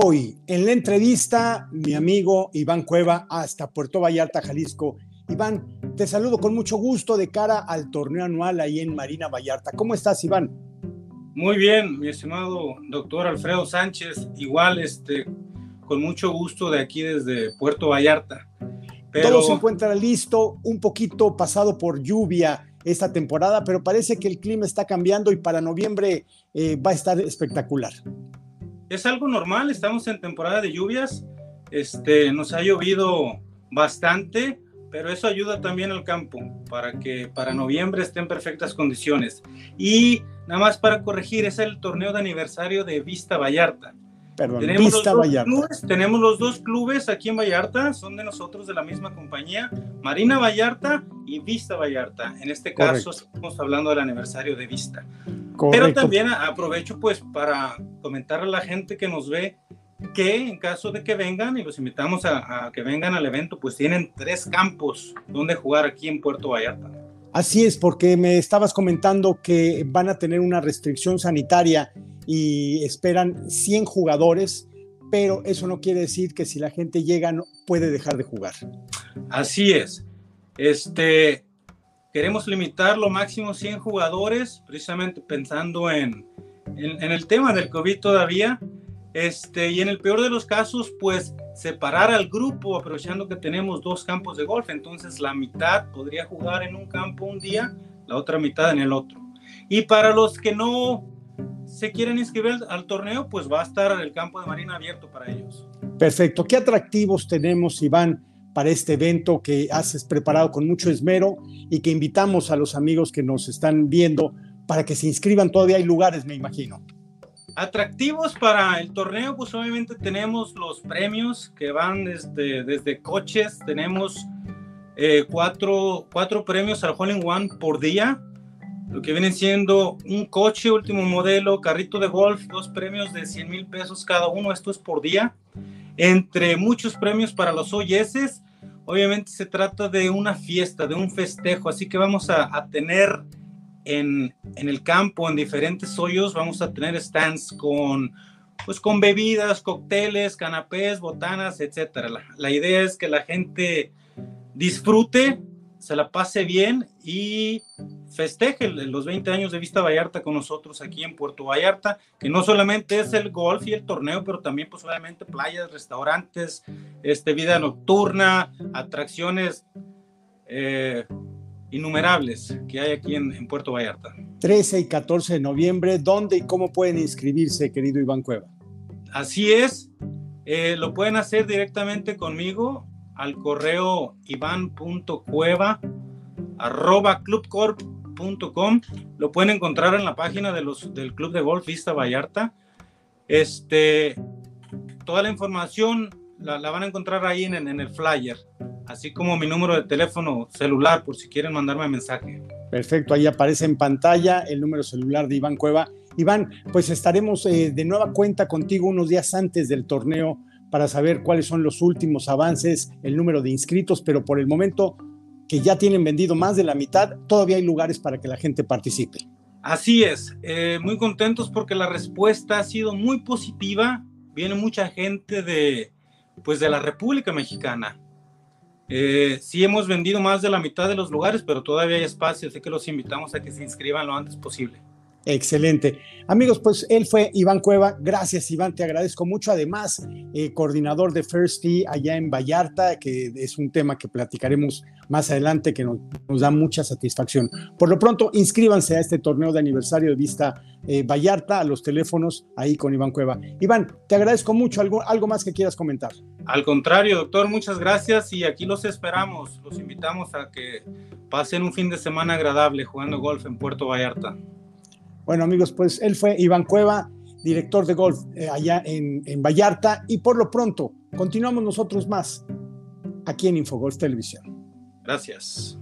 Hoy, en la entrevista, mi amigo Iván Cueva hasta Puerto Vallarta, Jalisco. Iván, te saludo con mucho gusto de cara al torneo anual ahí en Marina Vallarta. ¿Cómo estás, Iván? Muy bien, mi estimado doctor Alfredo Sánchez. Igual, este, con mucho gusto de aquí desde Puerto Vallarta. Todo se encuentra listo, un poquito pasado por lluvia esta temporada, pero parece que el clima está cambiando y para noviembre eh, va a estar espectacular. Es algo normal, estamos en temporada de lluvias, este, nos ha llovido bastante, pero eso ayuda también al campo para que para noviembre esté en perfectas condiciones. Y nada más para corregir, es el torneo de aniversario de Vista Vallarta. Perdón, tenemos Vista los Vallarta. Clubes, tenemos los dos clubes aquí en Vallarta, son de nosotros de la misma compañía, Marina Vallarta y Vista Vallarta. En este caso estamos hablando del aniversario de Vista. Pero también aprovecho pues para comentar a la gente que nos ve que en caso de que vengan y los invitamos a, a, que vengan al evento, pues tienen tres campos donde jugar aquí en Puerto Vallarta. Así es, porque me estabas comentando que van a tener una restricción sanitaria y esperan 100 jugadores, pero eso no quiere decir que si la gente llega no puede dejar de jugar. Así es. Este, queremos limitar lo máximo 100 jugadores, precisamente pensando en, en, el tema del COVID todavía. Este, y en el peor de los casos, pues separar al grupo, aprovechando que tenemos dos campos de golf. Entonces, la mitad podría jugar en un campo un día, la otra mitad en el otro. Y para los que no se quieren inscribir al torneo, pues va a estar el campo de Marina abierto para ellos. Perfecto. ¿Qué atractivos tenemos, Iván, para este evento que haces preparado con mucho esmero y que invitamos a los amigos que nos están viendo para que se inscriban? Todavía hay lugares, me imagino. Atractivos para el torneo, pues obviamente tenemos los premios que van desde, desde coches, tenemos eh, cuatro, cuatro premios al Hole in One por día, lo que viene siendo un coche último modelo, carrito de golf, dos premios de 100 mil pesos cada uno, esto es por día, entre muchos premios para los OYS. Obviamente se trata de una fiesta, de un festejo, así que vamos a, tener en, en, el campo, en diferentes hoyos, vamos a tener stands con, pues, con bebidas, cócteles, canapés, botanas, etc. La idea es que la gente disfrute, se la pase bien y festeje los 20 años de Vista Vallarta con nosotros aquí en Puerto Vallarta, que no solamente es el golf y el torneo, pero también pues obviamente playas, restaurantes, este, vida nocturna, atracciones eh, innumerables que hay aquí en, en, Puerto Vallarta. 13 y 14 de noviembre, ¿dónde y cómo pueden inscribirse, querido Iván Cueva? Así es, eh, lo pueden hacer directamente conmigo al correo iván.cueva arroba clubcorp.com lo pueden encontrar en la página de los, del Club de Golf Vista Vallarta. Este, toda la información la, la van a encontrar ahí en, en, el flyer, así como mi número de teléfono celular por si quieren mandarme mensaje. Perfecto, ahí aparece en pantalla el número celular de Iván Cueva. Iván, pues estaremos eh, de nueva cuenta contigo unos días antes del torneo para saber cuáles son los últimos avances, el número de inscritos, pero por el momento que ya tienen vendido más de la mitad, todavía hay lugares para que la gente participe. Así es, eh, muy contentos porque la respuesta ha sido muy positiva. Viene mucha gente de, pues, de la República Mexicana. Eh, sí hemos vendido más de la mitad de los lugares, pero todavía hay espacio, así que los invitamos a que se inscriban lo antes posible. Excelente. Amigos, pues él fue Iván Cueva. Gracias, Iván, te agradezco mucho. Además, eh, coordinador de First allá en Vallarta, que es un tema que platicaremos más adelante, que nos, nos da mucha satisfacción. Por lo pronto, inscríbanse a este torneo de aniversario de Vista eh, Vallarta, a los teléfonos, ahí con Iván Cueva. Iván, te agradezco mucho. ¿Algo, algo más que quieras comentar? Al contrario, doctor, muchas gracias y aquí los esperamos. Los invitamos a que pasen un fin de semana agradable jugando golf en Puerto Vallarta. Bueno, amigos, pues él fue Iván Cueva, director de golf eh, allá en, en, Vallarta. Y por lo pronto, continuamos nosotros más aquí en Infogolf Televisión. Gracias.